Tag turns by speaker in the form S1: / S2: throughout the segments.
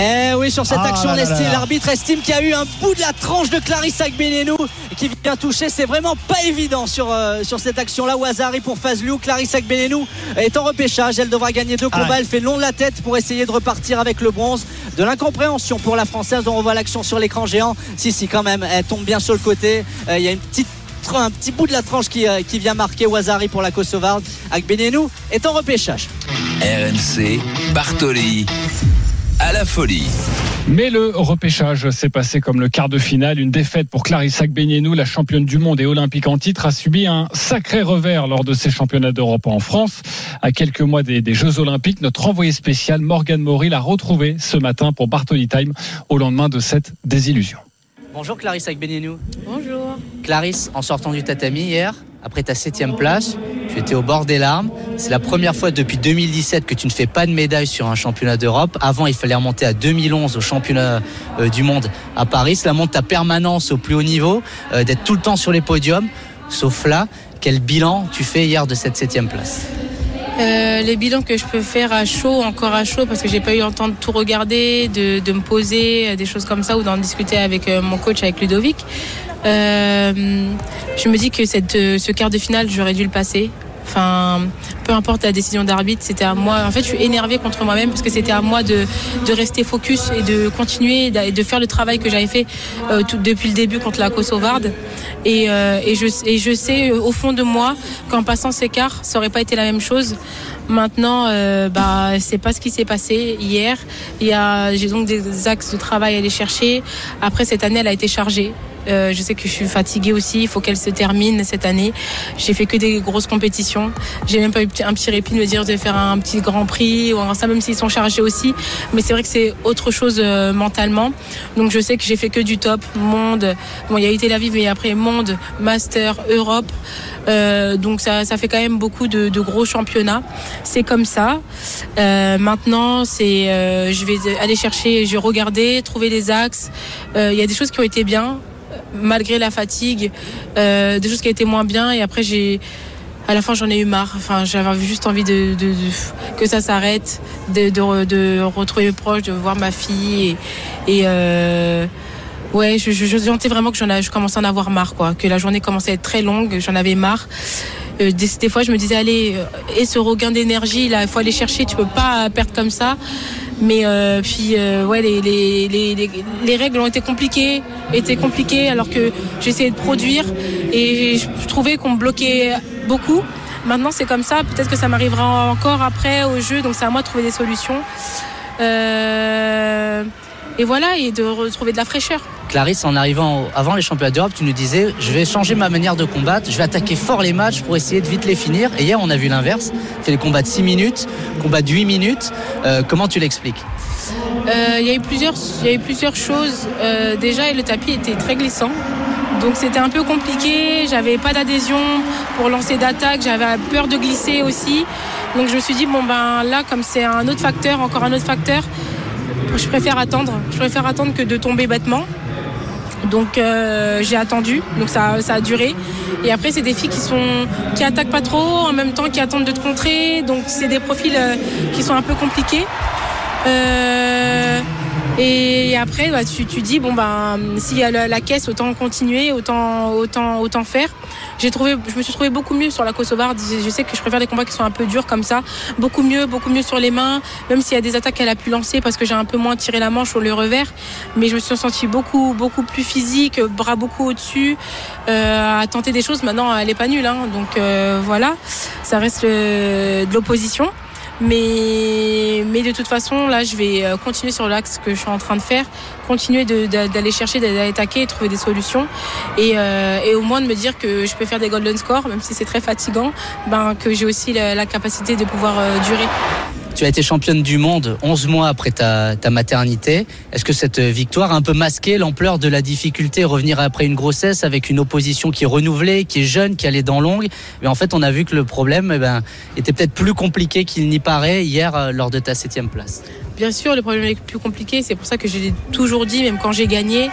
S1: Eh oui, sur cette
S2: Ah
S1: action, l'arbitre estime qu'il y a eu un bout de la tranche de Clarissa Agbenenou qui vient toucher. C'est vraiment pas évident sur, euh, sur cette action-là. Wazari pour Fazlou. Clarissa Agbenenou est en repêchage. Elle devra gagner deux combats.
S2: Ah.
S1: Elle fait long de la tête pour essayer de repartir avec le bronze. De l'incompréhension pour la Française. On revoit l'action sur l'écran géant. Si, si, quand même, elle tombe bien sur le côté. Euh, Il y a une petite un petit bout de la tranche qui, euh, qui vient marquer Wazari pour la Kosovarde. Agbenenou est en repêchage.
S3: RMC, Bartoli. À la folie.
S2: Mais le repêchage s'est passé comme le quart de finale. Une défaite pour Clarissa Agbenienou, la championne du monde et olympique en titre, a subi un sacré revers lors de ses championnats d'Europe en France. À quelques mois des, des Jeux Olympiques, notre envoyé spécial Morgan Maury l'a retrouvé ce matin pour Bartoli Time au lendemain de cette désillusion.
S1: Bonjour Clarisse Agbenienou.
S4: Bonjour.
S1: Clarisse, en sortant du tatami hier, après ta septième place, tu étais au bord des larmes. C'est la première fois depuis 2017 que tu ne fais pas de médaille sur un championnat d'Europe. Avant, il fallait remonter à 2011 au championnat euh, du monde à Paris. Cela montre ta permanence au plus haut niveau, euh, d'être tout le temps sur les podiums. Sauf là, quel bilan tu fais hier de cette septième place?
S4: Euh, les bilans que je peux faire à chaud, encore à chaud, parce que j'ai pas eu le temps de tout regarder, de, de me poser, des choses comme ça, ou d'en discuter avec mon coach, avec Ludovic. Euh, je me dis que cette, euh, ce quart de finale, j'aurais dû le passer. Enfin, peu importe la décision d'arbitre, c'était à moi. En fait, je suis énervée contre moi-même parce que c'était à moi de, de rester focus et de continuer et de faire le travail que j'avais fait euh, tout, depuis le début contre la Kosovarde. Et, euh, et, je, et je sais euh, au fond de moi qu'en passant ces quarts, ça aurait pas été la même chose. Maintenant, euh, bah, c'est pas ce qui s'est passé hier. J'ai donc des axes de travail à aller chercher. Après, cette année, elle a été chargée. Euh, je sais que je suis fatiguée aussi. Il faut qu'elle se termine cette année. J'ai fait que des grosses compétitions. J'ai même pas eu un petit répit de me dire de faire un petit Grand Prix ou ça, même s'ils sont chargés aussi. Mais c'est vrai que c'est autre chose euh, mentalement. Donc je sais que j'ai fait que du top, monde. Bon, il y a eu Tel Aviv, mais après monde, Master, Europe. Euh, donc ça, ça fait quand même beaucoup de, gros championnats. C'est comme ça. Maintenant, je vais aller chercher, je vais regarder, trouver des axes. Il y a des choses qui ont été bien malgré la fatigue, euh, des choses qui été moins bien. Et après, j'ai, à la fin, j'en ai eu marre. Enfin, j'avais juste envie de, de, de- que ça s'arrête, de, de, re- de retrouver mes proches, de voir ma fille. Et, et, euh, ouais, je, je, je sentais vraiment que j'en je commençais à en avoir marre, quoi. Que la journée commençait à être très longue, j'en avais marre. Euh, des, des fois, je me disais, allez, euh, et ce regain d'énergie, là, il faut aller chercher, tu peux pas perdre comme ça. Mais euh, puis, euh, ouais, les, les, les, les, les règles ont été compliquées, étaient compliquées, alors que j'essayais de produire et je, je trouvais qu'on me bloquait beaucoup. Maintenant, c'est comme ça. Peut-être que ça m'arrivera encore après au jeu, donc c'est à moi de trouver des solutions. Euh, et voilà, et de retrouver de la fraîcheur.
S1: Clarisse, en arrivant avant les championnats d'Europe, tu nous disais je vais changer ma manière de combattre, je vais attaquer fort les matchs pour essayer de vite les finir. Et hier, on a vu l'inverse. Tu fais des combats de 6 minutes, combats de 8 minutes. Euh, comment tu l'expliques
S4: Euh, Il y a eu plusieurs, il y a eu plusieurs choses. Euh, déjà, le tapis était très glissant. Donc c'était un peu compliqué, j'avais pas d'adhésion pour lancer d'attaque, j'avais peur de glisser aussi. Donc je me suis dit, bon ben là, comme c'est un autre facteur, encore un autre facteur, je préfère attendre. Je préfère attendre que de tomber bêtement. Donc euh, j'ai attendu, donc ça, ça a duré. Et après c'est des filles qui sont qui attaquent pas trop, en même temps qui attendent de te contrer. Donc c'est des profils euh, qui sont un peu compliqués. Euh, et après, bah, tu, tu dis bon ben s'il y a la, caisse, autant continuer, autant autant autant faire. J'ai trouvé, je me suis trouvé beaucoup mieux sur la Kosovarde. Je, sais que je préfère des combats qui sont un peu durs comme ça, beaucoup mieux, beaucoup mieux sur les mains. Même s'il y a des attaques qu'elle a pu lancer parce que j'ai un peu moins tiré la manche au le revers, mais je me suis sentie beaucoup beaucoup plus physique, bras beaucoup au-dessus, euh, à tenter des choses. Maintenant, elle est pas nulle, hein, donc euh, voilà, ça reste le- de l'opposition. Mais, mais de toute façon, là, je vais euh, continuer sur l'axe que je suis en train de faire, continuer d'aller chercher, d'aller attaquer, trouver des solutions, et, euh, et, au moins de me dire que je peux faire des golden scores, même si c'est très fatigant, ben, que j'ai aussi la, capacité de pouvoir euh, durer.
S1: Tu as été championne du monde 11 mois après ta, maternité. Est-ce que cette victoire a un peu masqué l'ampleur de la difficulté revenir après une grossesse avec une opposition qui est renouvelée, qui est jeune, qui allait dans longue Mais en fait, on a vu que le problème eh ben, était peut-être plus compliqué qu'il n'y paraît hier euh, lors de ta septième place.
S4: Bien sûr, le problème est plus compliqué. C'est pour ça que je l'ai toujours dit, même quand j'ai gagné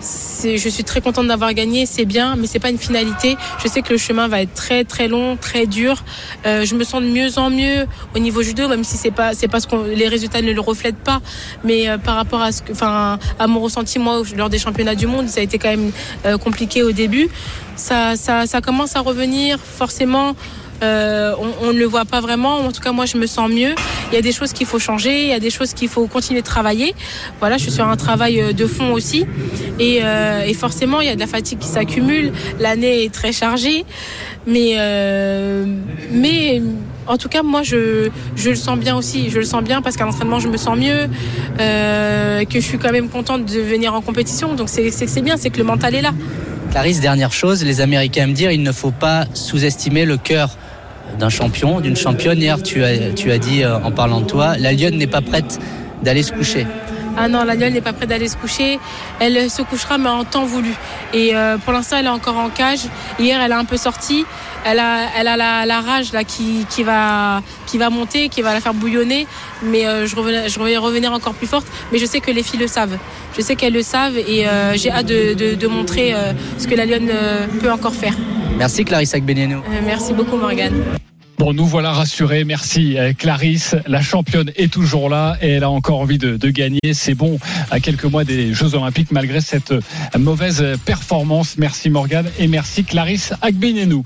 S4: je suis très contente d'avoir gagné, c'est bien, mais c'est pas une finalité. Je sais que le chemin va être très très long, très dur. Euh, je me sens de mieux en mieux au niveau judo, même si c'est pas c'est parce que les résultats ne le reflètent pas, mais euh, par rapport à ce que, enfin, à mon ressenti moi lors des championnats du monde, ça a été quand même euh, compliqué au début. Ça, ça, ça commence à revenir forcément. Euh, on, ne le voit pas vraiment. En tout cas, moi, je me sens mieux. Il y a des choses qu'il faut changer, il y a des choses qu'il faut continuer de travailler. Voilà, je suis sur un travail euh, de fond aussi. Et, euh, et forcément, il y a de la fatigue qui s'accumule. L'année est très chargée. Mais, euh, mais en tout cas, moi, je, je le sens bien aussi. Je le sens bien parce qu'à l'entraînement, je me sens mieux, euh, que je suis quand même contente de venir en compétition. Donc, c'est bien, c'est que le mental est là.
S1: Clarisse, dernière chose, les Américains me dire, il ne faut pas sous-estimer le cœur d'un champion, d'une championne. Hier, tu as, tu as dit en parlant de toi, la Lyon n'est pas prête d'aller se coucher.
S4: Ah non, la Lyon n'est pas prête d'aller se coucher. Elle se couchera, mais en temps voulu. Et euh, pour l'instant, elle est encore en cage. Hier, elle a un peu sorti. Elle a, elle a la, la rage là qui, qui, va, qui va monter, qui va la faire bouillonner. Mais euh, je, revenais, je vais revenir encore plus forte. Mais je sais que les filles le savent. Je sais qu'elles le savent et euh, j'ai hâte de, de, de montrer euh, ce que la Lyon peut encore faire.
S1: Merci Clarissa Benienou.
S4: merci beaucoup Morgane.
S2: Bon, nous voilà rassurés. Merci Clarisse. La championne est toujours là et elle a encore envie de, gagner. C'est bon à quelques mois des Jeux Olympiques malgré cette mauvaise performance. Merci Morgane et merci Clarisse Agbenienou.